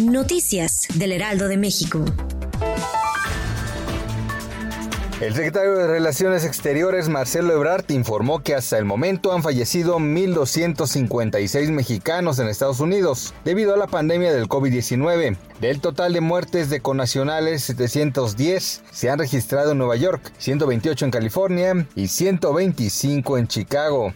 Noticias del Heraldo de México. El secretario de Relaciones Exteriores, Marcelo Ebrard, informó que hasta el momento han fallecido 1.256 mexicanos en Estados Unidos debido a la pandemia del COVID-19. Del total de muertes de conacionales, 710 se han registrado en Nueva York, 128 en California y 125 en Chicago.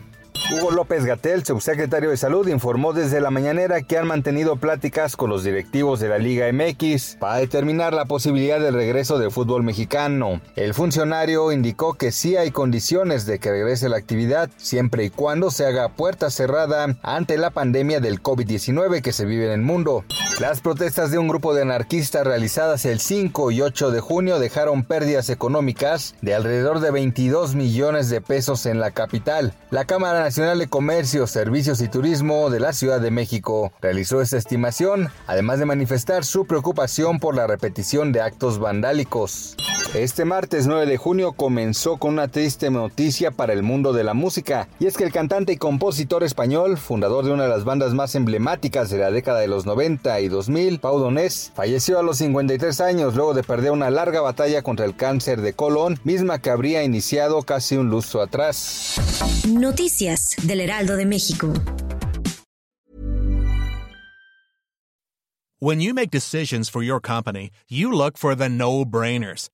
Hugo López Gatel, subsecretario de Salud, informó desde la mañanera que han mantenido pláticas con los directivos de la Liga MX para determinar la posibilidad del regreso del fútbol mexicano. El funcionario indicó que sí hay condiciones de que regrese la actividad siempre y cuando se haga puerta cerrada ante la pandemia del COVID-19 que se vive en el mundo. Las protestas de un grupo de anarquistas realizadas el 5 y 8 de junio dejaron pérdidas económicas de alrededor de 22 millones de pesos en la capital. La Cámara Nacional de Comercio, Servicios y Turismo de la Ciudad de México realizó esta estimación, además de manifestar su preocupación por la repetición de actos vandálicos. Este martes 9 de junio comenzó con una triste noticia para el mundo de la música, y es que el cantante y compositor español, fundador de una de las bandas más emblemáticas de la década de los 90 y 2000, Pau Donés, falleció a los 53 años luego de perder una larga batalla contra el cáncer de colon, misma que habría iniciado casi un lustro atrás. Noticias del Heraldo de México. When you make decisions for your company, you look for the no-brainers.